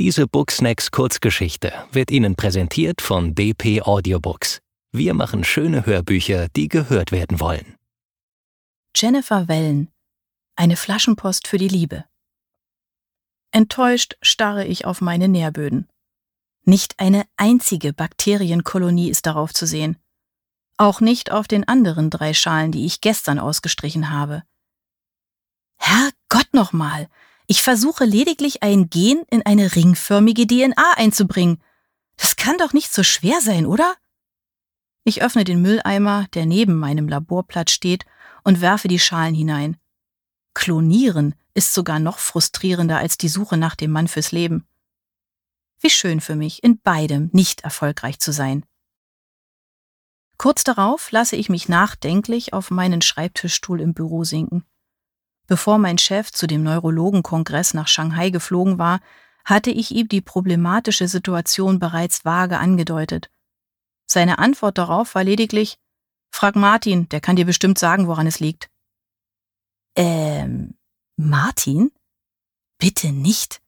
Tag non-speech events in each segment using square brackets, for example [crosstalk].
Diese Booksnacks Kurzgeschichte wird Ihnen präsentiert von DP Audiobooks. Wir machen schöne Hörbücher, die gehört werden wollen. Jennifer Wellen. Eine Flaschenpost für die Liebe. Enttäuscht starre ich auf meine Nährböden. Nicht eine einzige Bakterienkolonie ist darauf zu sehen. Auch nicht auf den anderen drei Schalen, die ich gestern ausgestrichen habe. Herrgott nochmal! Ich versuche lediglich ein Gen in eine ringförmige DNA einzubringen. Das kann doch nicht so schwer sein, oder? Ich öffne den Mülleimer, der neben meinem Laborplatz steht, und werfe die Schalen hinein. Klonieren ist sogar noch frustrierender als die Suche nach dem Mann fürs Leben. Wie schön für mich, in beidem nicht erfolgreich zu sein. Kurz darauf lasse ich mich nachdenklich auf meinen Schreibtischstuhl im Büro sinken. Bevor mein Chef zu dem Neurologenkongress nach Shanghai geflogen war, hatte ich ihm die problematische Situation bereits vage angedeutet. Seine Antwort darauf war lediglich Frag Martin, der kann dir bestimmt sagen, woran es liegt. Ähm, Martin? Bitte nicht.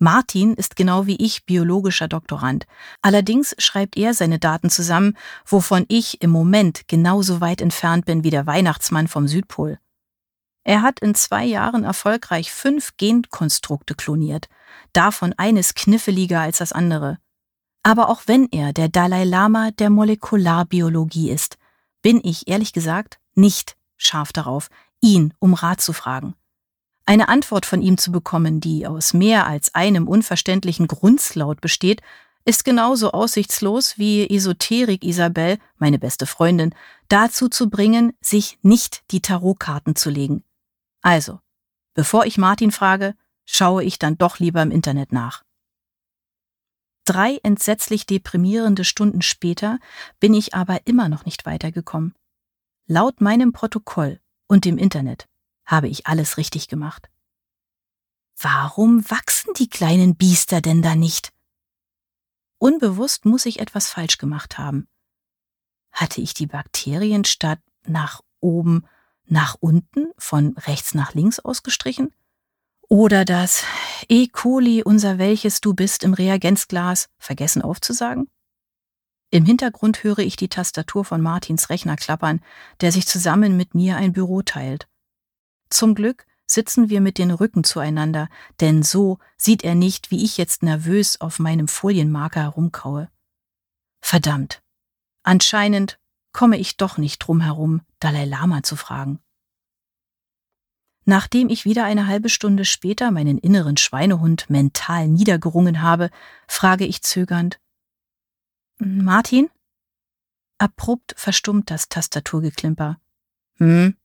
Martin ist genau wie ich biologischer Doktorand. Allerdings schreibt er seine Daten zusammen, wovon ich im Moment genauso weit entfernt bin wie der Weihnachtsmann vom Südpol. Er hat in zwei Jahren erfolgreich fünf Genkonstrukte kloniert, davon eines kniffeliger als das andere. Aber auch wenn er der Dalai Lama der Molekularbiologie ist, bin ich ehrlich gesagt nicht scharf darauf, ihn um Rat zu fragen. Eine Antwort von ihm zu bekommen, die aus mehr als einem unverständlichen Grunzlaut besteht, ist genauso aussichtslos wie Esoterik Isabel, meine beste Freundin, dazu zu bringen, sich nicht die Tarotkarten zu legen. Also, bevor ich Martin frage, schaue ich dann doch lieber im Internet nach. Drei entsetzlich deprimierende Stunden später bin ich aber immer noch nicht weitergekommen. Laut meinem Protokoll und dem Internet habe ich alles richtig gemacht. Warum wachsen die kleinen Biester denn da nicht? Unbewusst muss ich etwas falsch gemacht haben. Hatte ich die Bakterien statt nach oben nach unten, von rechts nach links ausgestrichen? Oder das E. coli, unser welches du bist im Reagenzglas, vergessen aufzusagen? Im Hintergrund höre ich die Tastatur von Martins Rechner klappern, der sich zusammen mit mir ein Büro teilt. Zum Glück sitzen wir mit den Rücken zueinander, denn so sieht er nicht, wie ich jetzt nervös auf meinem Folienmarker herumkaue. Verdammt. Anscheinend komme ich doch nicht drum herum, Dalai Lama zu fragen. Nachdem ich wieder eine halbe Stunde später meinen inneren Schweinehund mental niedergerungen habe, frage ich zögernd Martin? Abrupt verstummt das Tastaturgeklimper. Hm?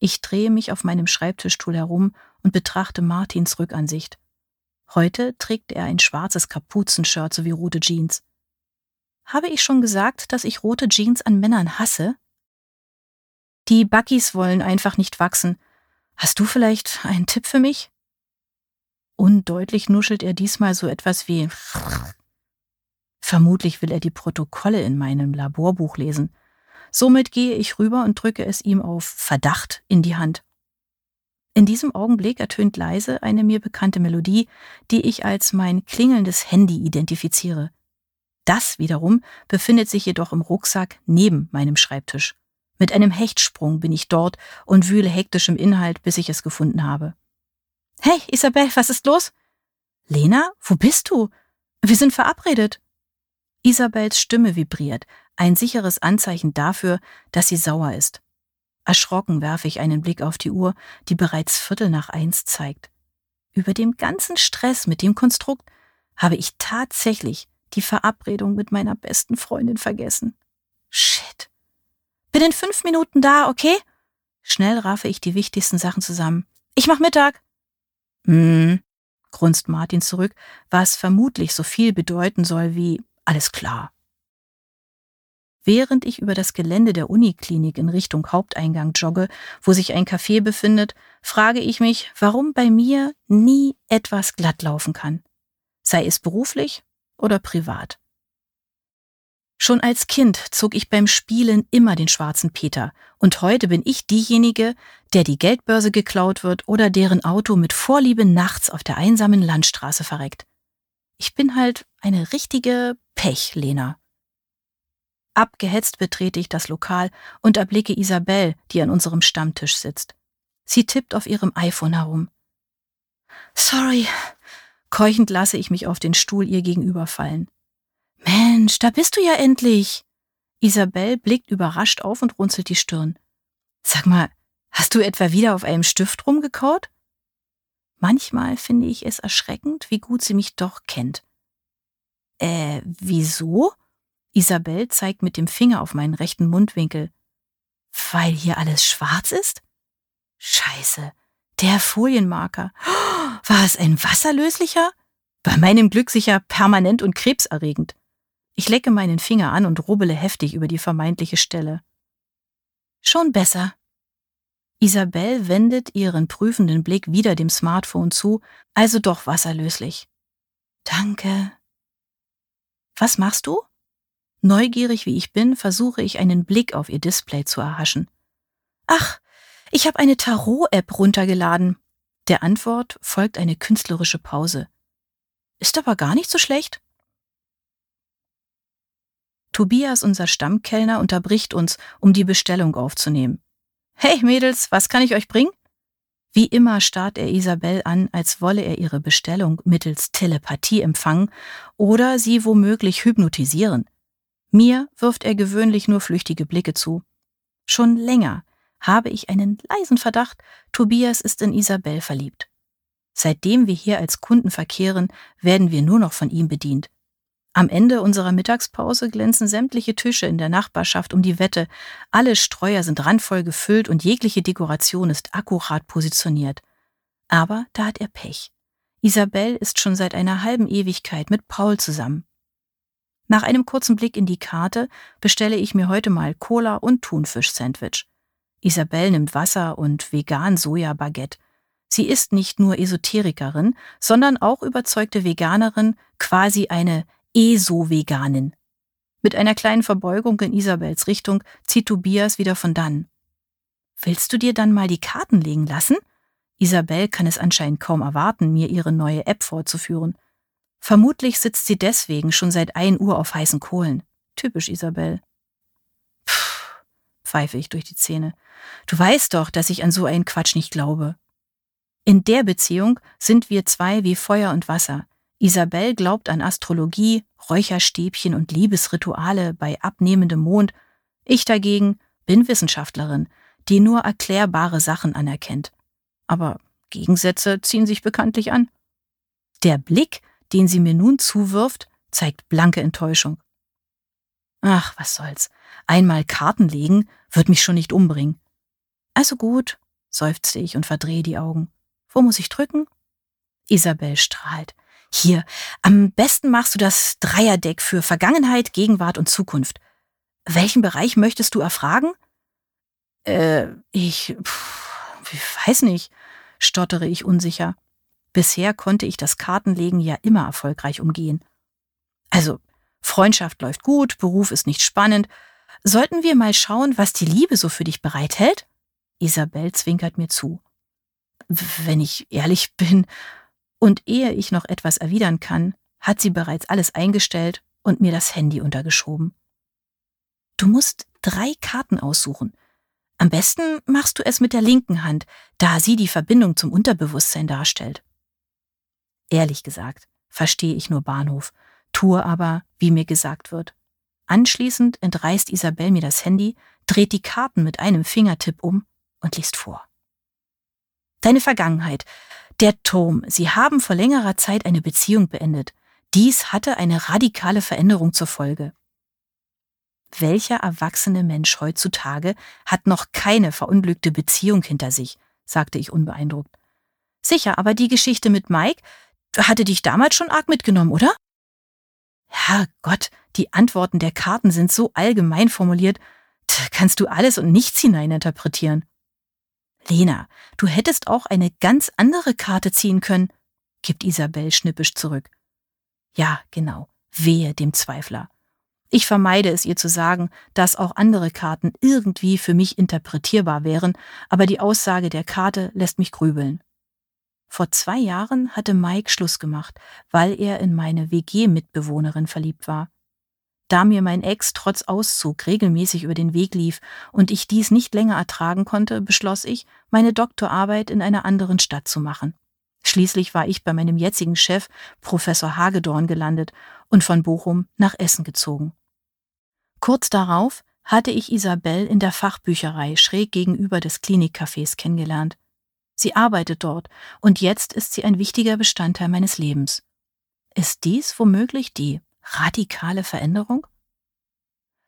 Ich drehe mich auf meinem Schreibtischstuhl herum und betrachte Martins Rückansicht. Heute trägt er ein schwarzes Kapuzenshirt sowie rote Jeans. Habe ich schon gesagt, dass ich rote Jeans an Männern hasse? Die Buckys wollen einfach nicht wachsen. Hast du vielleicht einen Tipp für mich? Undeutlich nuschelt er diesmal so etwas wie Vermutlich will er die Protokolle in meinem Laborbuch lesen. Somit gehe ich rüber und drücke es ihm auf Verdacht in die Hand. In diesem Augenblick ertönt leise eine mir bekannte Melodie, die ich als mein klingelndes Handy identifiziere. Das wiederum befindet sich jedoch im Rucksack neben meinem Schreibtisch. Mit einem Hechtsprung bin ich dort und wühle hektisch im Inhalt, bis ich es gefunden habe. Hey, Isabel, was ist los? Lena, wo bist du? Wir sind verabredet. Isabels Stimme vibriert, ein sicheres Anzeichen dafür, dass sie sauer ist. Erschrocken werfe ich einen Blick auf die Uhr, die bereits Viertel nach eins zeigt. Über dem ganzen Stress mit dem Konstrukt habe ich tatsächlich die Verabredung mit meiner besten Freundin vergessen. Shit. Bin in fünf Minuten da, okay? Schnell raffe ich die wichtigsten Sachen zusammen. Ich mach Mittag. Hm, grunzt Martin zurück, was vermutlich so viel bedeuten soll wie alles klar. Während ich über das Gelände der Uniklinik in Richtung Haupteingang jogge, wo sich ein Café befindet, frage ich mich, warum bei mir nie etwas glatt laufen kann. Sei es beruflich oder privat. Schon als Kind zog ich beim Spielen immer den schwarzen Peter, und heute bin ich diejenige, der die Geldbörse geklaut wird oder deren Auto mit Vorliebe nachts auf der einsamen Landstraße verreckt. Ich bin halt eine richtige Pechlena. Abgehetzt betrete ich das Lokal und erblicke Isabel, die an unserem Stammtisch sitzt. Sie tippt auf ihrem iPhone herum. Sorry. Keuchend lasse ich mich auf den Stuhl ihr gegenüber fallen. Mensch, da bist du ja endlich. Isabel blickt überrascht auf und runzelt die Stirn. Sag mal, hast du etwa wieder auf einem Stift rumgekaut? Manchmal finde ich es erschreckend, wie gut sie mich doch kennt. Äh, wieso? Isabel zeigt mit dem Finger auf meinen rechten Mundwinkel. Weil hier alles schwarz ist? Scheiße, der Folienmarker. War es ein wasserlöslicher? Bei meinem Glück sicher permanent und krebserregend. Ich lecke meinen Finger an und rubbele heftig über die vermeintliche Stelle. Schon besser. Isabel wendet ihren prüfenden Blick wieder dem Smartphone zu, also doch wasserlöslich. Danke. Was machst du? Neugierig wie ich bin, versuche ich einen Blick auf ihr Display zu erhaschen. Ach, ich habe eine Tarot-App runtergeladen. Der Antwort folgt eine künstlerische Pause. Ist aber gar nicht so schlecht. Tobias, unser Stammkellner, unterbricht uns, um die Bestellung aufzunehmen. Hey Mädels, was kann ich euch bringen? Wie immer starrt er Isabel an, als wolle er ihre Bestellung mittels Telepathie empfangen oder sie womöglich hypnotisieren. Mir wirft er gewöhnlich nur flüchtige Blicke zu. Schon länger habe ich einen leisen Verdacht, Tobias ist in Isabel verliebt. Seitdem wir hier als Kunden verkehren, werden wir nur noch von ihm bedient. Am Ende unserer Mittagspause glänzen sämtliche Tische in der Nachbarschaft um die Wette, alle Streuer sind randvoll gefüllt und jegliche Dekoration ist akkurat positioniert. Aber da hat er Pech. Isabel ist schon seit einer halben Ewigkeit mit Paul zusammen. Nach einem kurzen Blick in die Karte bestelle ich mir heute mal Cola und Thunfisch-Sandwich. Isabel nimmt Wasser und vegan Soja-Baguette. Sie ist nicht nur Esoterikerin, sondern auch überzeugte Veganerin, quasi eine ESO-Veganin. Mit einer kleinen Verbeugung in Isabels Richtung zieht Tobias wieder von dann. Willst du dir dann mal die Karten legen lassen? Isabel kann es anscheinend kaum erwarten, mir ihre neue App vorzuführen. Vermutlich sitzt sie deswegen schon seit 1 Uhr auf heißen Kohlen. Typisch Isabel. Pfeife ich durch die Zähne. Du weißt doch, dass ich an so einen Quatsch nicht glaube. In der Beziehung sind wir zwei wie Feuer und Wasser. Isabel glaubt an Astrologie, Räucherstäbchen und Liebesrituale bei abnehmendem Mond. Ich dagegen bin Wissenschaftlerin, die nur erklärbare Sachen anerkennt. Aber Gegensätze ziehen sich bekanntlich an. Der Blick, den sie mir nun zuwirft, zeigt blanke Enttäuschung. Ach, was soll's. Einmal Karten legen wird mich schon nicht umbringen. Also gut, seufzte ich und verdrehe die Augen. Wo muss ich drücken? Isabel strahlt. Hier, am besten machst du das Dreierdeck für Vergangenheit, Gegenwart und Zukunft. Welchen Bereich möchtest du erfragen? Äh, ich, pff, ich weiß nicht, stottere ich unsicher. Bisher konnte ich das Kartenlegen ja immer erfolgreich umgehen. Also, Freundschaft läuft gut, Beruf ist nicht spannend. Sollten wir mal schauen, was die Liebe so für dich bereithält? Isabel zwinkert mir zu. Wenn ich ehrlich [laughs] bin, und ehe ich noch etwas erwidern kann, hat sie bereits alles eingestellt und mir das Handy untergeschoben. Du musst drei Karten aussuchen. Am besten machst du es mit der linken Hand, da sie die Verbindung zum Unterbewusstsein darstellt. Ehrlich gesagt, verstehe ich nur Bahnhof, tue aber, wie mir gesagt wird. Anschließend entreißt Isabel mir das Handy, dreht die Karten mit einem Fingertipp um und liest vor. Deine Vergangenheit, der Turm. Sie haben vor längerer Zeit eine Beziehung beendet. Dies hatte eine radikale Veränderung zur Folge. Welcher erwachsene Mensch heutzutage hat noch keine verunglückte Beziehung hinter sich? sagte ich unbeeindruckt. Sicher, aber die Geschichte mit Mike hatte dich damals schon arg mitgenommen, oder? Herrgott, die Antworten der Karten sind so allgemein formuliert, da kannst du alles und nichts hineininterpretieren. Lena, du hättest auch eine ganz andere Karte ziehen können, gibt Isabel schnippisch zurück. Ja, genau, wehe dem Zweifler. Ich vermeide es ihr zu sagen, dass auch andere Karten irgendwie für mich interpretierbar wären, aber die Aussage der Karte lässt mich grübeln. Vor zwei Jahren hatte Mike Schluss gemacht, weil er in meine WG-Mitbewohnerin verliebt war. Da mir mein Ex trotz Auszug regelmäßig über den Weg lief und ich dies nicht länger ertragen konnte, beschloss ich, meine Doktorarbeit in einer anderen Stadt zu machen. Schließlich war ich bei meinem jetzigen Chef, Professor Hagedorn, gelandet und von Bochum nach Essen gezogen. Kurz darauf hatte ich Isabel in der Fachbücherei schräg gegenüber des Klinikcafés kennengelernt. Sie arbeitet dort und jetzt ist sie ein wichtiger Bestandteil meines Lebens. Ist dies womöglich die radikale Veränderung?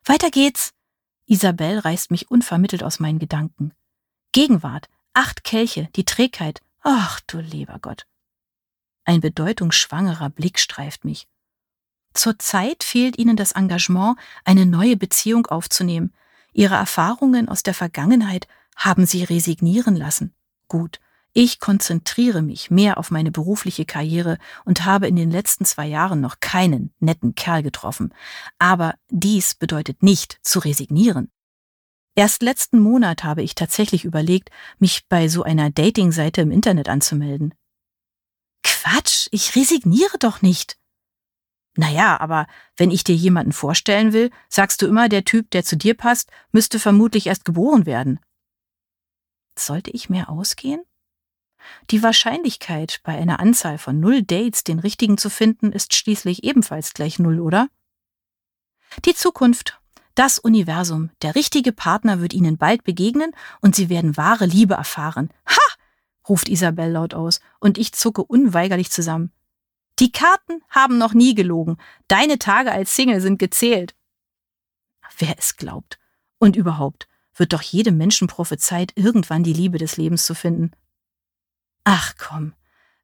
Weiter geht's! Isabel reißt mich unvermittelt aus meinen Gedanken. Gegenwart, acht Kelche, die Trägheit. Ach du lieber Gott. Ein bedeutungsschwangerer Blick streift mich. Zurzeit fehlt ihnen das Engagement, eine neue Beziehung aufzunehmen. Ihre Erfahrungen aus der Vergangenheit haben sie resignieren lassen. Gut, ich konzentriere mich mehr auf meine berufliche Karriere und habe in den letzten zwei Jahren noch keinen netten Kerl getroffen. Aber dies bedeutet nicht zu resignieren. Erst letzten Monat habe ich tatsächlich überlegt, mich bei so einer Dating-Seite im Internet anzumelden. Quatsch, ich resigniere doch nicht. Naja, aber wenn ich dir jemanden vorstellen will, sagst du immer, der Typ, der zu dir passt, müsste vermutlich erst geboren werden. Sollte ich mehr ausgehen? Die Wahrscheinlichkeit, bei einer Anzahl von null Dates den richtigen zu finden, ist schließlich ebenfalls gleich null, oder? Die Zukunft, das Universum, der richtige Partner wird Ihnen bald begegnen und Sie werden wahre Liebe erfahren. Ha! ruft Isabel laut aus, und ich zucke unweigerlich zusammen. Die Karten haben noch nie gelogen. Deine Tage als Single sind gezählt. Wer es glaubt. Und überhaupt wird doch jedem Menschen prophezeit, irgendwann die Liebe des Lebens zu finden. Ach komm,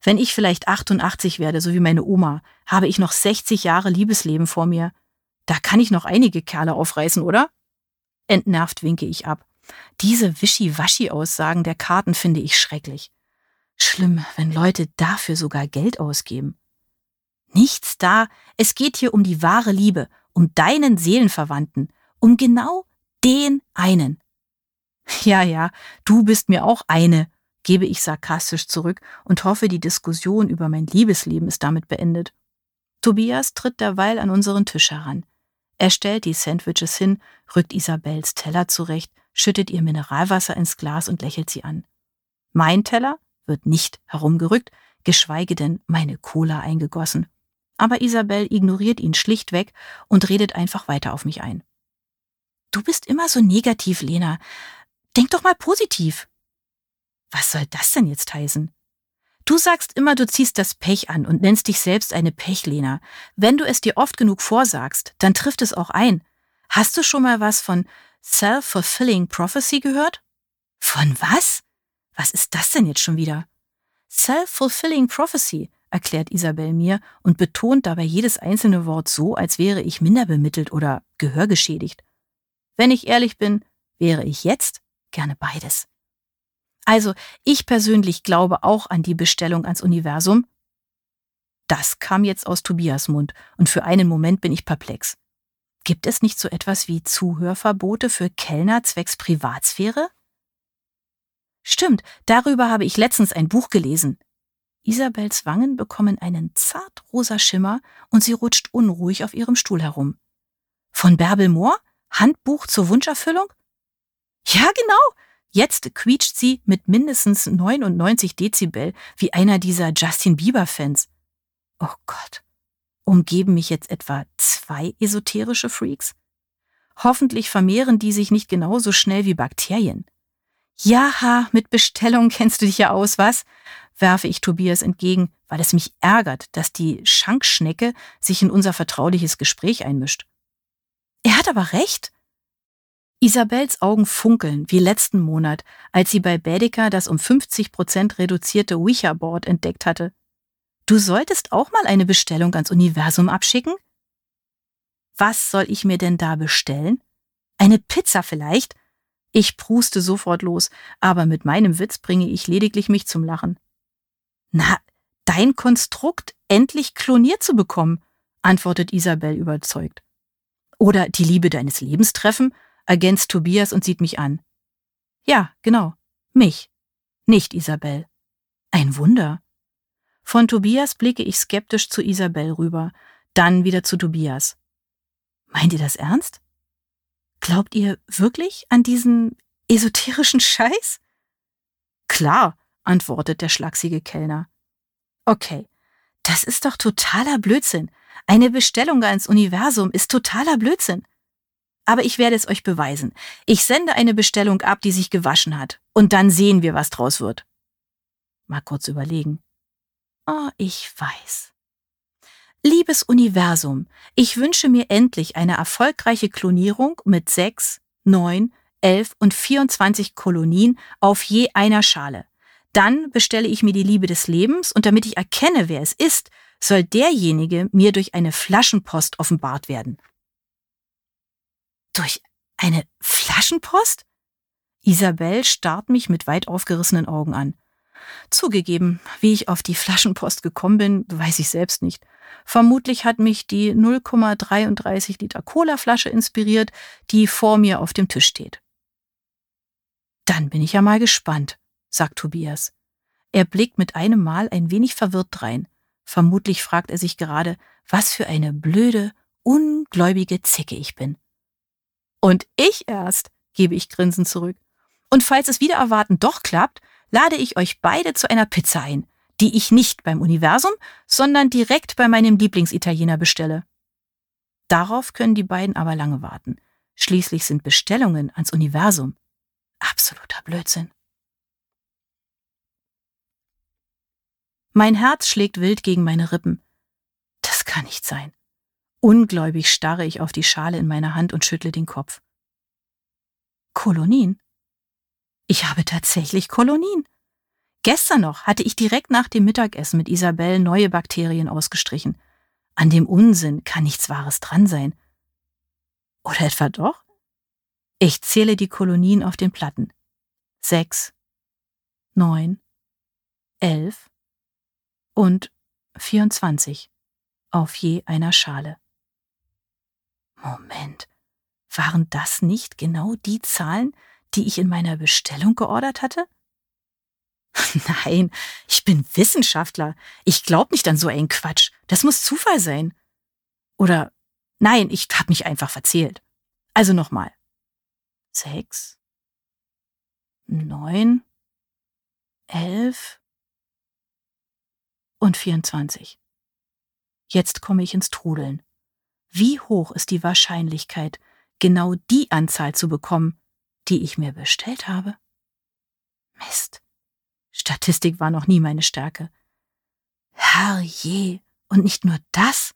wenn ich vielleicht 88 werde, so wie meine Oma, habe ich noch 60 Jahre Liebesleben vor mir. Da kann ich noch einige Kerle aufreißen, oder? Entnervt winke ich ab. Diese Wischi-Waschi-Aussagen der Karten finde ich schrecklich. Schlimm, wenn Leute dafür sogar Geld ausgeben. Nichts da, es geht hier um die wahre Liebe, um deinen Seelenverwandten, um genau den einen. Ja, ja, du bist mir auch eine, gebe ich sarkastisch zurück und hoffe, die Diskussion über mein Liebesleben ist damit beendet. Tobias tritt derweil an unseren Tisch heran. Er stellt die Sandwiches hin, rückt Isabels Teller zurecht, schüttet ihr Mineralwasser ins Glas und lächelt sie an. Mein Teller wird nicht herumgerückt, geschweige denn meine Cola eingegossen aber Isabel ignoriert ihn schlichtweg und redet einfach weiter auf mich ein. Du bist immer so negativ, Lena. Denk doch mal positiv. Was soll das denn jetzt heißen? Du sagst immer, du ziehst das Pech an und nennst dich selbst eine Pechlena. Wenn du es dir oft genug vorsagst, dann trifft es auch ein. Hast du schon mal was von Self-Fulfilling Prophecy gehört? Von was? Was ist das denn jetzt schon wieder? Self-Fulfilling Prophecy erklärt Isabel mir und betont dabei jedes einzelne Wort so, als wäre ich minder bemittelt oder gehörgeschädigt. Wenn ich ehrlich bin, wäre ich jetzt gerne beides. Also, ich persönlich glaube auch an die Bestellung ans Universum. Das kam jetzt aus Tobias Mund und für einen Moment bin ich perplex. Gibt es nicht so etwas wie Zuhörverbote für Kellner zwecks Privatsphäre? Stimmt, darüber habe ich letztens ein Buch gelesen. Isabels Wangen bekommen einen zartrosa Schimmer und sie rutscht unruhig auf ihrem Stuhl herum. Von Bärbel Mohr? Handbuch zur Wunscherfüllung? Ja, genau. Jetzt quietscht sie mit mindestens 99 Dezibel wie einer dieser Justin Bieber-Fans. Oh Gott. Umgeben mich jetzt etwa zwei esoterische Freaks? Hoffentlich vermehren die sich nicht genauso schnell wie Bakterien. Jaha, mit Bestellung [laughs] kennst du dich ja aus, was? werfe ich Tobias entgegen, weil es mich ärgert, dass die Schankschnecke sich in unser vertrauliches Gespräch einmischt. Er hat aber recht. Isabels Augen funkeln wie letzten Monat, als sie bei Baedeker das um 50 Prozent reduzierte Ouija-Board entdeckt hatte. Du solltest auch mal eine Bestellung ans Universum abschicken? Was soll ich mir denn da bestellen? Eine Pizza vielleicht? Ich pruste sofort los, aber mit meinem Witz bringe ich lediglich mich zum Lachen. Na, dein Konstrukt endlich kloniert zu bekommen, antwortet Isabel überzeugt. Oder die Liebe deines Lebens treffen, ergänzt Tobias und sieht mich an. Ja, genau, mich, nicht Isabel. Ein Wunder. Von Tobias blicke ich skeptisch zu Isabel rüber, dann wieder zu Tobias. Meint ihr das ernst? Glaubt ihr wirklich an diesen esoterischen Scheiß? Klar, antwortet der schlachsige Kellner. Okay, das ist doch totaler Blödsinn. Eine Bestellung ans Universum ist totaler Blödsinn. Aber ich werde es euch beweisen. Ich sende eine Bestellung ab, die sich gewaschen hat. Und dann sehen wir, was draus wird. Mal kurz überlegen. Oh, ich weiß. Liebes Universum, ich wünsche mir endlich eine erfolgreiche Klonierung mit sechs, neun, elf und 24 Kolonien auf je einer Schale. Dann bestelle ich mir die Liebe des Lebens und damit ich erkenne, wer es ist, soll derjenige mir durch eine Flaschenpost offenbart werden. Durch eine Flaschenpost? Isabel starrt mich mit weit aufgerissenen Augen an. Zugegeben, wie ich auf die Flaschenpost gekommen bin, weiß ich selbst nicht. Vermutlich hat mich die 0,33 Liter Colaflasche inspiriert, die vor mir auf dem Tisch steht. Dann bin ich ja mal gespannt, sagt Tobias. Er blickt mit einem Mal ein wenig verwirrt drein. Vermutlich fragt er sich gerade, was für eine blöde, ungläubige Zicke ich bin. Und ich erst, gebe ich grinsend zurück. Und falls es wieder erwarten doch klappt, lade ich euch beide zu einer Pizza ein, die ich nicht beim Universum, sondern direkt bei meinem Lieblingsitaliener bestelle. Darauf können die beiden aber lange warten. Schließlich sind Bestellungen ans Universum absoluter Blödsinn. Mein Herz schlägt wild gegen meine Rippen. Das kann nicht sein. Ungläubig starre ich auf die Schale in meiner Hand und schüttle den Kopf. Kolonien? Ich habe tatsächlich Kolonien. Gestern noch hatte ich direkt nach dem Mittagessen mit Isabel neue Bakterien ausgestrichen. An dem Unsinn kann nichts Wahres dran sein. Oder etwa doch? Ich zähle die Kolonien auf den Platten. Sechs, neun, elf und vierundzwanzig auf je einer Schale. Moment, waren das nicht genau die Zahlen, die ich in meiner Bestellung geordert hatte? [laughs] Nein, ich bin Wissenschaftler. Ich glaube nicht an so einen Quatsch. Das muss Zufall sein. Oder nein, ich habe mich einfach verzählt. Also nochmal. Sechs, neun, elf und vierundzwanzig. Jetzt komme ich ins Trudeln. Wie hoch ist die Wahrscheinlichkeit, genau die Anzahl zu bekommen, die ich mir bestellt habe? Mist. Statistik war noch nie meine Stärke. Herrje, und nicht nur das.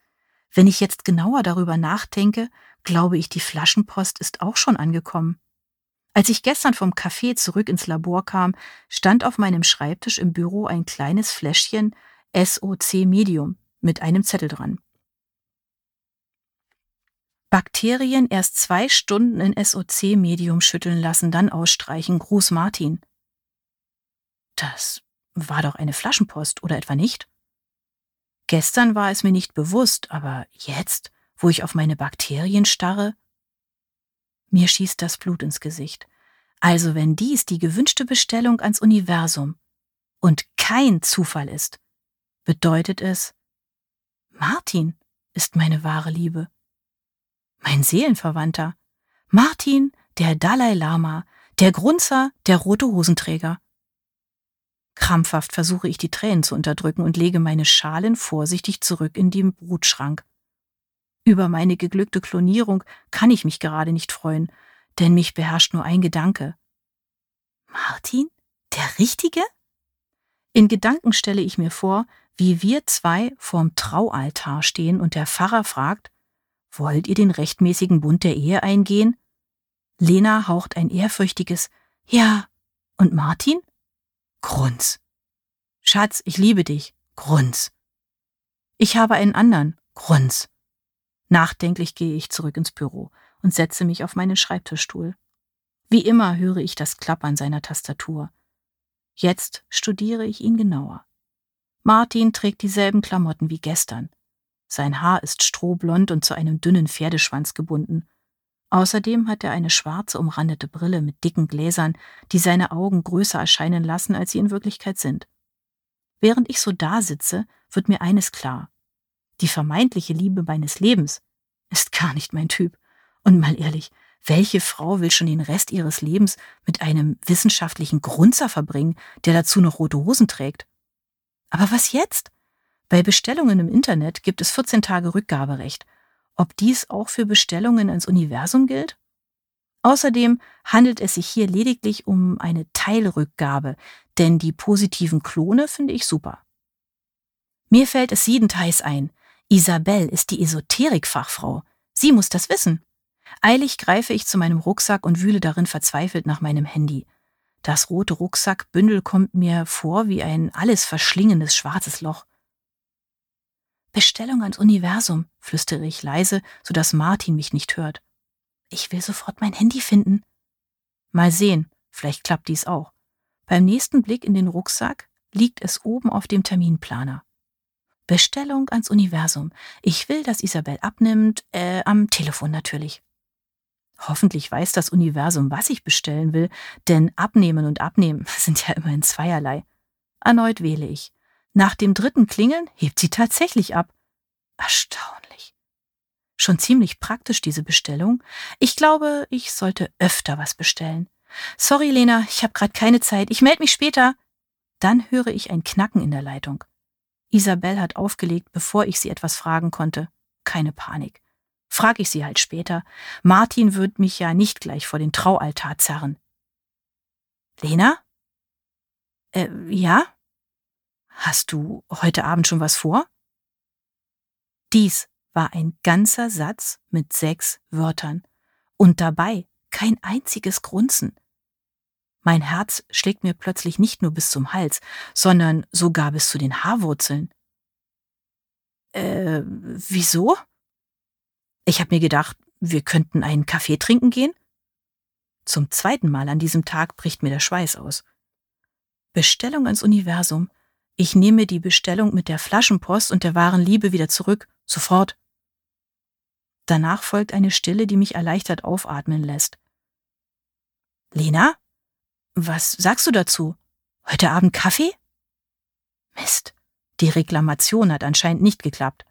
Wenn ich jetzt genauer darüber nachdenke, glaube ich, die Flaschenpost ist auch schon angekommen. Als ich gestern vom Café zurück ins Labor kam, stand auf meinem Schreibtisch im Büro ein kleines Fläschchen SOC Medium mit einem Zettel dran. Bakterien erst zwei Stunden in SOC-Medium schütteln lassen, dann ausstreichen. Gruß Martin. Das war doch eine Flaschenpost, oder etwa nicht? Gestern war es mir nicht bewusst, aber jetzt, wo ich auf meine Bakterien starre, mir schießt das Blut ins Gesicht. Also wenn dies die gewünschte Bestellung ans Universum und kein Zufall ist, bedeutet es, Martin ist meine wahre Liebe mein Seelenverwandter, Martin, der Dalai Lama, der Grunzer, der rote Hosenträger. Krampfhaft versuche ich die Tränen zu unterdrücken und lege meine Schalen vorsichtig zurück in den Brutschrank. Über meine geglückte Klonierung kann ich mich gerade nicht freuen, denn mich beherrscht nur ein Gedanke. Martin? Der Richtige? In Gedanken stelle ich mir vor, wie wir zwei vorm Traualtar stehen und der Pfarrer fragt, Wollt ihr den rechtmäßigen Bund der Ehe eingehen? Lena haucht ein ehrfürchtiges Ja. Und Martin? Grunz. Schatz, ich liebe dich. Grunz. Ich habe einen anderen. Grunz. Nachdenklich gehe ich zurück ins Büro und setze mich auf meinen Schreibtischstuhl. Wie immer höre ich das Klappern seiner Tastatur. Jetzt studiere ich ihn genauer. Martin trägt dieselben Klamotten wie gestern. Sein Haar ist strohblond und zu einem dünnen Pferdeschwanz gebunden. Außerdem hat er eine schwarze umrandete Brille mit dicken Gläsern, die seine Augen größer erscheinen lassen, als sie in Wirklichkeit sind. Während ich so dasitze, wird mir eines klar. Die vermeintliche Liebe meines Lebens ist gar nicht mein Typ. Und mal ehrlich, welche Frau will schon den Rest ihres Lebens mit einem wissenschaftlichen Grunzer verbringen, der dazu noch rote Hosen trägt? Aber was jetzt? Bei Bestellungen im Internet gibt es 14 Tage Rückgaberecht. Ob dies auch für Bestellungen ans Universum gilt? Außerdem handelt es sich hier lediglich um eine Teilrückgabe, denn die positiven Klone finde ich super. Mir fällt es siedenteils ein. Isabelle ist die Esoterikfachfrau. Sie muss das wissen. Eilig greife ich zu meinem Rucksack und wühle darin verzweifelt nach meinem Handy. Das rote Rucksackbündel kommt mir vor wie ein alles verschlingendes schwarzes Loch. Bestellung ans Universum, flüstere ich leise, so dass Martin mich nicht hört. Ich will sofort mein Handy finden. Mal sehen, vielleicht klappt dies auch. Beim nächsten Blick in den Rucksack liegt es oben auf dem Terminplaner. Bestellung ans Universum. Ich will, dass Isabel abnimmt, äh, am Telefon natürlich. Hoffentlich weiß das Universum, was ich bestellen will, denn abnehmen und abnehmen [laughs] sind ja immerhin zweierlei. Erneut wähle ich. Nach dem dritten Klingeln hebt sie tatsächlich ab. Erstaunlich. Schon ziemlich praktisch diese Bestellung. Ich glaube, ich sollte öfter was bestellen. Sorry, Lena, ich habe gerade keine Zeit. Ich melde mich später. Dann höre ich ein Knacken in der Leitung. Isabel hat aufgelegt, bevor ich sie etwas fragen konnte. Keine Panik. Frag ich sie halt später. Martin wird mich ja nicht gleich vor den Traualtar zerren. Lena? Äh, ja? Hast du heute Abend schon was vor? Dies war ein ganzer Satz mit sechs Wörtern und dabei kein einziges Grunzen. Mein Herz schlägt mir plötzlich nicht nur bis zum Hals, sondern sogar bis zu den Haarwurzeln. Äh, wieso? Ich habe mir gedacht, wir könnten einen Kaffee trinken gehen. Zum zweiten Mal an diesem Tag bricht mir der Schweiß aus. Bestellung ans Universum ich nehme die Bestellung mit der Flaschenpost und der wahren Liebe wieder zurück, sofort. Danach folgt eine Stille, die mich erleichtert aufatmen lässt. Lena? Was sagst du dazu? Heute Abend Kaffee? Mist. Die Reklamation hat anscheinend nicht geklappt.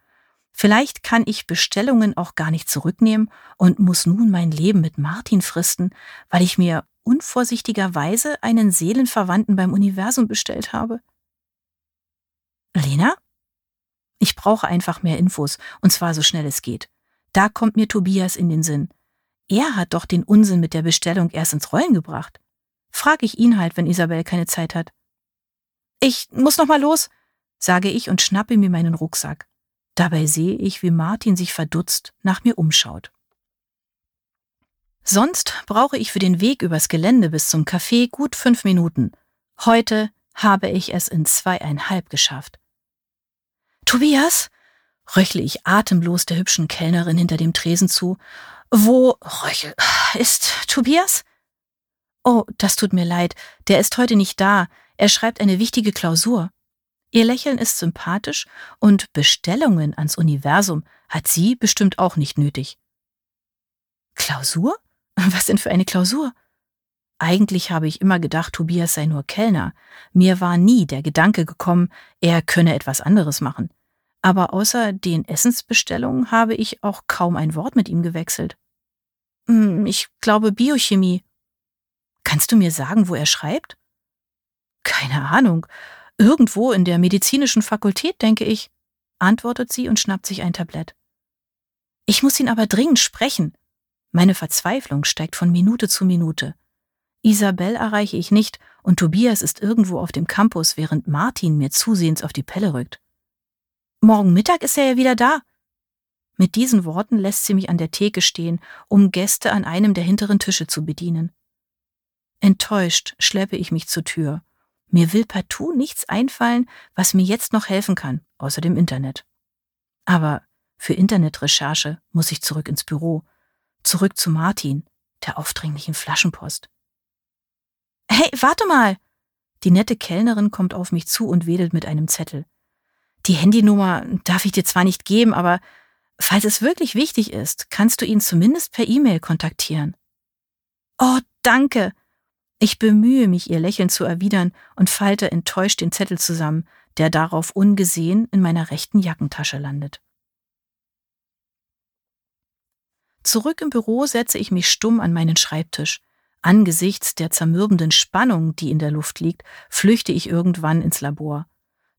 Vielleicht kann ich Bestellungen auch gar nicht zurücknehmen und muss nun mein Leben mit Martin fristen, weil ich mir unvorsichtigerweise einen Seelenverwandten beim Universum bestellt habe. Lena? Ich brauche einfach mehr Infos, und zwar so schnell es geht. Da kommt mir Tobias in den Sinn. Er hat doch den Unsinn mit der Bestellung erst ins Rollen gebracht. Frag ich ihn halt, wenn Isabel keine Zeit hat. Ich muss noch mal los, sage ich und schnappe mir meinen Rucksack. Dabei sehe ich, wie Martin sich verdutzt nach mir umschaut. Sonst brauche ich für den Weg übers Gelände bis zum Café gut fünf Minuten. Heute habe ich es in zweieinhalb geschafft. Tobias? röchle ich atemlos der hübschen Kellnerin hinter dem Tresen zu. Wo, Röchel, ist Tobias? Oh, das tut mir leid, der ist heute nicht da, er schreibt eine wichtige Klausur. Ihr Lächeln ist sympathisch und Bestellungen ans Universum hat sie bestimmt auch nicht nötig. Klausur? Was denn für eine Klausur? Eigentlich habe ich immer gedacht, Tobias sei nur Kellner. Mir war nie der Gedanke gekommen, er könne etwas anderes machen. Aber außer den Essensbestellungen habe ich auch kaum ein Wort mit ihm gewechselt. Hm, ich glaube Biochemie. Kannst du mir sagen, wo er schreibt? Keine Ahnung. Irgendwo in der medizinischen Fakultät, denke ich, antwortet sie und schnappt sich ein Tablett. Ich muss ihn aber dringend sprechen. Meine Verzweiflung steigt von Minute zu Minute. Isabel erreiche ich nicht und Tobias ist irgendwo auf dem Campus, während Martin mir zusehends auf die Pelle rückt. Morgen Mittag ist er ja wieder da. Mit diesen Worten lässt sie mich an der Theke stehen, um Gäste an einem der hinteren Tische zu bedienen. Enttäuscht schleppe ich mich zur Tür. Mir will partout nichts einfallen, was mir jetzt noch helfen kann, außer dem Internet. Aber für Internetrecherche muss ich zurück ins Büro, zurück zu Martin, der aufdringlichen Flaschenpost. Hey, warte mal! Die nette Kellnerin kommt auf mich zu und wedelt mit einem Zettel. Die Handynummer darf ich dir zwar nicht geben, aber falls es wirklich wichtig ist, kannst du ihn zumindest per E-Mail kontaktieren. Oh, danke. Ich bemühe mich, ihr Lächeln zu erwidern und falte enttäuscht den Zettel zusammen, der darauf ungesehen in meiner rechten Jackentasche landet. Zurück im Büro setze ich mich stumm an meinen Schreibtisch. Angesichts der zermürbenden Spannung, die in der Luft liegt, flüchte ich irgendwann ins Labor.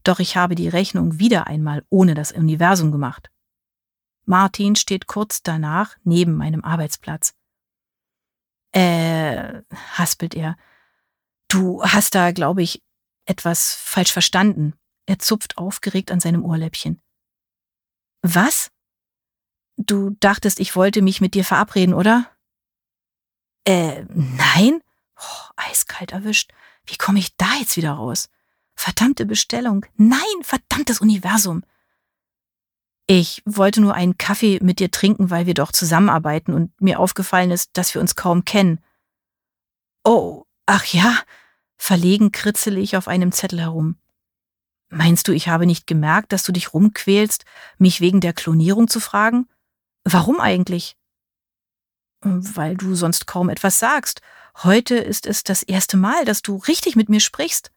Doch ich habe die Rechnung wieder einmal ohne das Universum gemacht. Martin steht kurz danach neben meinem Arbeitsplatz. Äh, haspelt er. Du hast da, glaube ich, etwas falsch verstanden. Er zupft aufgeregt an seinem Ohrläppchen. Was? Du dachtest, ich wollte mich mit dir verabreden, oder? Äh, nein? Oh, eiskalt erwischt. Wie komme ich da jetzt wieder raus? Verdammte Bestellung. Nein, verdammtes Universum. Ich wollte nur einen Kaffee mit dir trinken, weil wir doch zusammenarbeiten und mir aufgefallen ist, dass wir uns kaum kennen. Oh, ach ja. Verlegen kritzele ich auf einem Zettel herum. Meinst du, ich habe nicht gemerkt, dass du dich rumquälst, mich wegen der Klonierung zu fragen? Warum eigentlich? Weil du sonst kaum etwas sagst. Heute ist es das erste Mal, dass du richtig mit mir sprichst.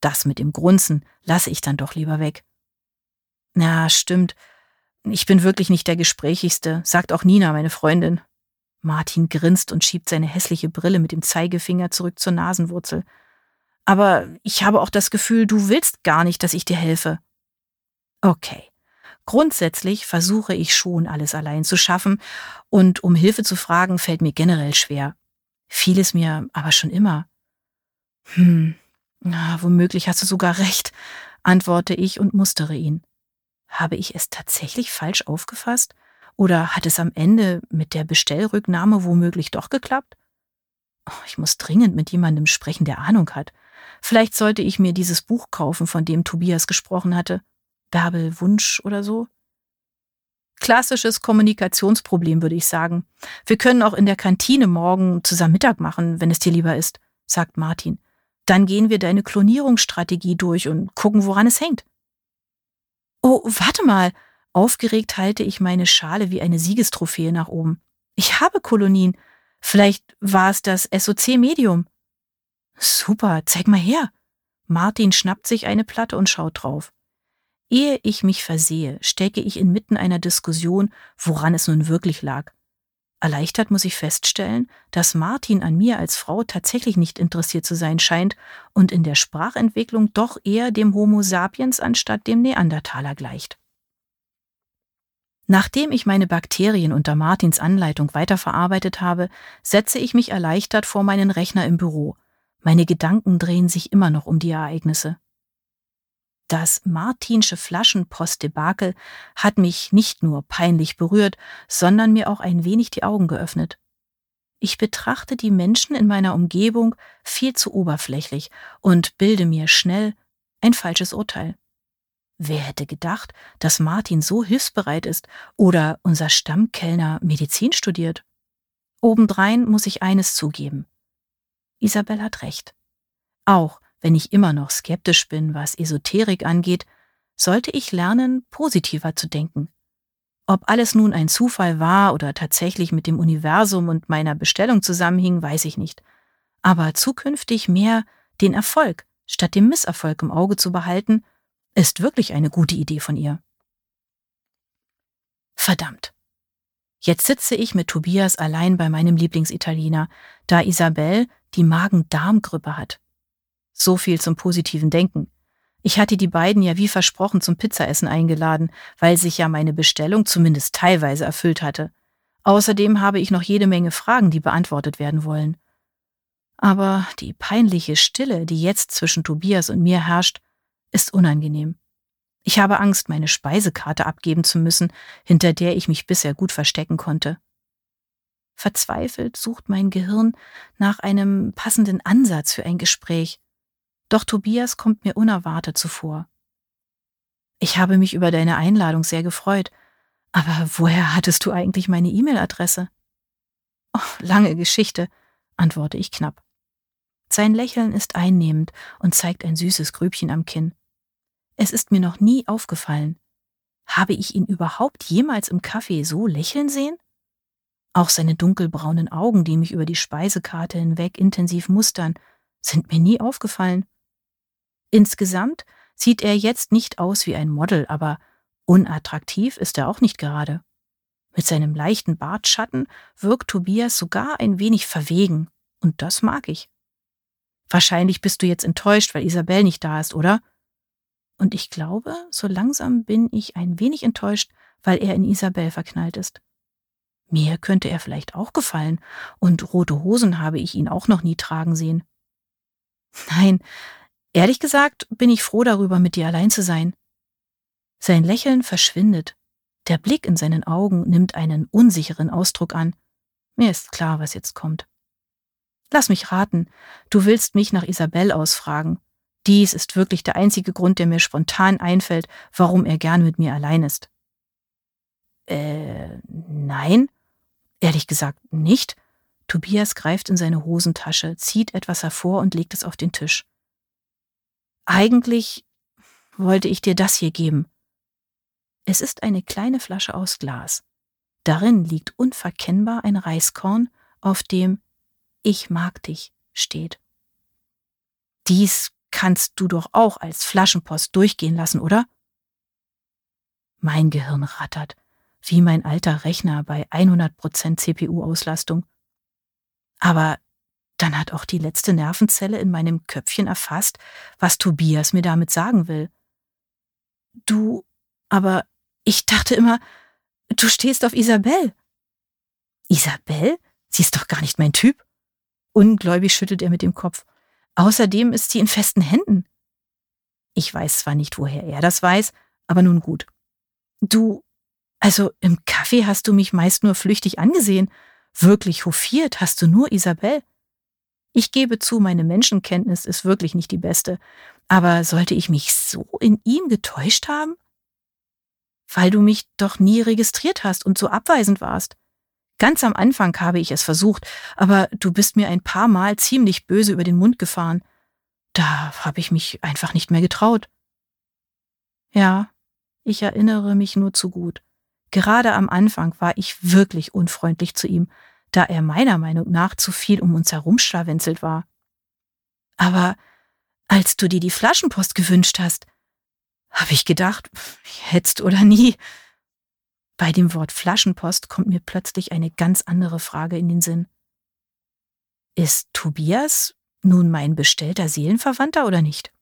Das mit dem Grunzen lasse ich dann doch lieber weg. Na, stimmt. Ich bin wirklich nicht der Gesprächigste, sagt auch Nina, meine Freundin. Martin grinst und schiebt seine hässliche Brille mit dem Zeigefinger zurück zur Nasenwurzel. Aber ich habe auch das Gefühl, du willst gar nicht, dass ich dir helfe. Okay. Grundsätzlich versuche ich schon, alles allein zu schaffen, und um Hilfe zu fragen, fällt mir generell schwer. Vieles mir aber schon immer. Hm, na, womöglich hast du sogar recht, antworte ich und mustere ihn. Habe ich es tatsächlich falsch aufgefasst? Oder hat es am Ende mit der Bestellrücknahme womöglich doch geklappt? Oh, ich muss dringend mit jemandem sprechen, der Ahnung hat. Vielleicht sollte ich mir dieses Buch kaufen, von dem Tobias gesprochen hatte. Bärbel Wunsch oder so? Klassisches Kommunikationsproblem, würde ich sagen. Wir können auch in der Kantine morgen zusammen Mittag machen, wenn es dir lieber ist, sagt Martin. Dann gehen wir deine Klonierungsstrategie durch und gucken, woran es hängt. Oh, warte mal. Aufgeregt halte ich meine Schale wie eine Siegestrophäe nach oben. Ich habe Kolonien. Vielleicht war es das SOC-Medium. Super, zeig mal her. Martin schnappt sich eine Platte und schaut drauf. Ehe ich mich versehe, stecke ich inmitten einer Diskussion, woran es nun wirklich lag. Erleichtert muss ich feststellen, dass Martin an mir als Frau tatsächlich nicht interessiert zu sein scheint und in der Sprachentwicklung doch eher dem Homo sapiens anstatt dem Neandertaler gleicht. Nachdem ich meine Bakterien unter Martins Anleitung weiterverarbeitet habe, setze ich mich erleichtert vor meinen Rechner im Büro. Meine Gedanken drehen sich immer noch um die Ereignisse. Das Martinsche Flaschenpost-Debakel hat mich nicht nur peinlich berührt, sondern mir auch ein wenig die Augen geöffnet. Ich betrachte die Menschen in meiner Umgebung viel zu oberflächlich und bilde mir schnell ein falsches Urteil. Wer hätte gedacht, dass Martin so hilfsbereit ist oder unser Stammkellner Medizin studiert? Obendrein muss ich eines zugeben. Isabel hat recht. Auch wenn ich immer noch skeptisch bin, was Esoterik angeht, sollte ich lernen, positiver zu denken. Ob alles nun ein Zufall war oder tatsächlich mit dem Universum und meiner Bestellung zusammenhing, weiß ich nicht. Aber zukünftig mehr den Erfolg statt dem Misserfolg im Auge zu behalten, ist wirklich eine gute Idee von ihr. Verdammt. Jetzt sitze ich mit Tobias allein bei meinem Lieblingsitaliener, da Isabel die Magen-Darm-Grippe hat. So viel zum positiven Denken. Ich hatte die beiden ja wie versprochen zum Pizzaessen eingeladen, weil sich ja meine Bestellung zumindest teilweise erfüllt hatte. Außerdem habe ich noch jede Menge Fragen, die beantwortet werden wollen. Aber die peinliche Stille, die jetzt zwischen Tobias und mir herrscht, ist unangenehm. Ich habe Angst, meine Speisekarte abgeben zu müssen, hinter der ich mich bisher gut verstecken konnte. Verzweifelt sucht mein Gehirn nach einem passenden Ansatz für ein Gespräch. Doch Tobias kommt mir unerwartet zuvor. Ich habe mich über deine Einladung sehr gefreut, aber woher hattest du eigentlich meine E-Mail-Adresse? Oh, lange Geschichte, antworte ich knapp. Sein Lächeln ist einnehmend und zeigt ein süßes Grübchen am Kinn. Es ist mir noch nie aufgefallen. Habe ich ihn überhaupt jemals im Café so lächeln sehen? Auch seine dunkelbraunen Augen, die mich über die Speisekarte hinweg intensiv mustern, sind mir nie aufgefallen. Insgesamt sieht er jetzt nicht aus wie ein Model, aber unattraktiv ist er auch nicht gerade. Mit seinem leichten Bartschatten wirkt Tobias sogar ein wenig verwegen, und das mag ich. Wahrscheinlich bist du jetzt enttäuscht, weil Isabel nicht da ist, oder? Und ich glaube, so langsam bin ich ein wenig enttäuscht, weil er in Isabel verknallt ist. Mir könnte er vielleicht auch gefallen, und rote Hosen habe ich ihn auch noch nie tragen sehen. Nein, ehrlich gesagt bin ich froh darüber, mit dir allein zu sein. Sein Lächeln verschwindet. Der Blick in seinen Augen nimmt einen unsicheren Ausdruck an. Mir ist klar, was jetzt kommt. Lass mich raten, du willst mich nach Isabel ausfragen. Dies ist wirklich der einzige Grund, der mir spontan einfällt, warum er gern mit mir allein ist. Äh, nein, Ehrlich gesagt nicht. Tobias greift in seine Hosentasche, zieht etwas hervor und legt es auf den Tisch. Eigentlich wollte ich dir das hier geben. Es ist eine kleine Flasche aus Glas. Darin liegt unverkennbar ein Reiskorn, auf dem Ich mag dich steht. Dies kannst du doch auch als Flaschenpost durchgehen lassen, oder? Mein Gehirn rattert wie mein alter Rechner bei 100% CPU-Auslastung. Aber dann hat auch die letzte Nervenzelle in meinem Köpfchen erfasst, was Tobias mir damit sagen will. Du, aber ich dachte immer, du stehst auf Isabel. Isabel? Sie ist doch gar nicht mein Typ. Ungläubig schüttelt er mit dem Kopf. Außerdem ist sie in festen Händen. Ich weiß zwar nicht, woher er das weiß, aber nun gut. Du, also im Kaffee hast du mich meist nur flüchtig angesehen. Wirklich hofiert hast du nur Isabel. Ich gebe zu, meine Menschenkenntnis ist wirklich nicht die beste. Aber sollte ich mich so in ihm getäuscht haben? Weil du mich doch nie registriert hast und so abweisend warst. Ganz am Anfang habe ich es versucht, aber du bist mir ein paar Mal ziemlich böse über den Mund gefahren. Da habe ich mich einfach nicht mehr getraut. Ja, ich erinnere mich nur zu gut. Gerade am Anfang war ich wirklich unfreundlich zu ihm, da er meiner Meinung nach zu viel um uns herumschlawenzelt war. Aber als du dir die Flaschenpost gewünscht hast, habe ich gedacht, jetzt oder nie. Bei dem Wort Flaschenpost kommt mir plötzlich eine ganz andere Frage in den Sinn. Ist Tobias nun mein bestellter Seelenverwandter oder nicht?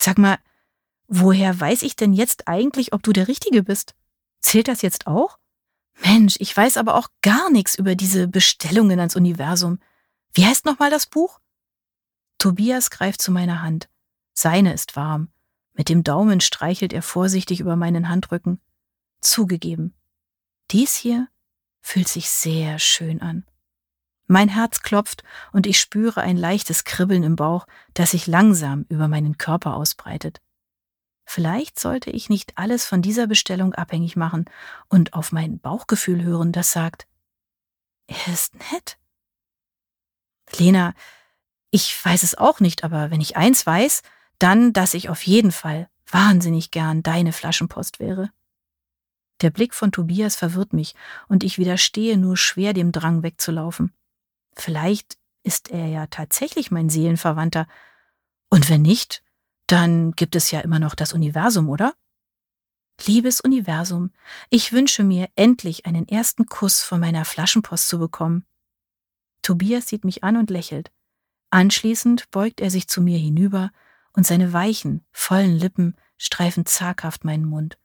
Sag mal, woher weiß ich denn jetzt eigentlich, ob du der Richtige bist? Zählt das jetzt auch? Mensch, ich weiß aber auch gar nichts über diese Bestellungen ans Universum. Wie heißt nochmal das Buch? Tobias greift zu meiner Hand. Seine ist warm. Mit dem Daumen streichelt er vorsichtig über meinen Handrücken. Zugegeben. Dies hier fühlt sich sehr schön an. Mein Herz klopft und ich spüre ein leichtes Kribbeln im Bauch, das sich langsam über meinen Körper ausbreitet. Vielleicht sollte ich nicht alles von dieser Bestellung abhängig machen und auf mein Bauchgefühl hören, das sagt, er ist nett. Lena, ich weiß es auch nicht, aber wenn ich eins weiß, dann, dass ich auf jeden Fall wahnsinnig gern deine Flaschenpost wäre. Der Blick von Tobias verwirrt mich und ich widerstehe nur schwer dem Drang wegzulaufen. Vielleicht ist er ja tatsächlich mein Seelenverwandter. Und wenn nicht, dann gibt es ja immer noch das Universum, oder? Liebes Universum, ich wünsche mir endlich einen ersten Kuss von meiner Flaschenpost zu bekommen. Tobias sieht mich an und lächelt. Anschließend beugt er sich zu mir hinüber und seine weichen, vollen Lippen streifen zaghaft meinen Mund.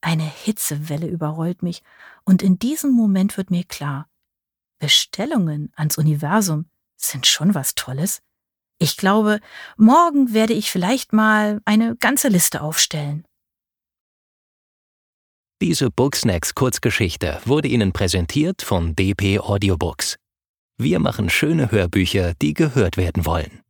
Eine Hitzewelle überrollt mich, und in diesem Moment wird mir klar, Bestellungen ans Universum sind schon was Tolles. Ich glaube, morgen werde ich vielleicht mal eine ganze Liste aufstellen. Diese Booksnacks Kurzgeschichte wurde Ihnen präsentiert von DP Audiobooks. Wir machen schöne Hörbücher, die gehört werden wollen.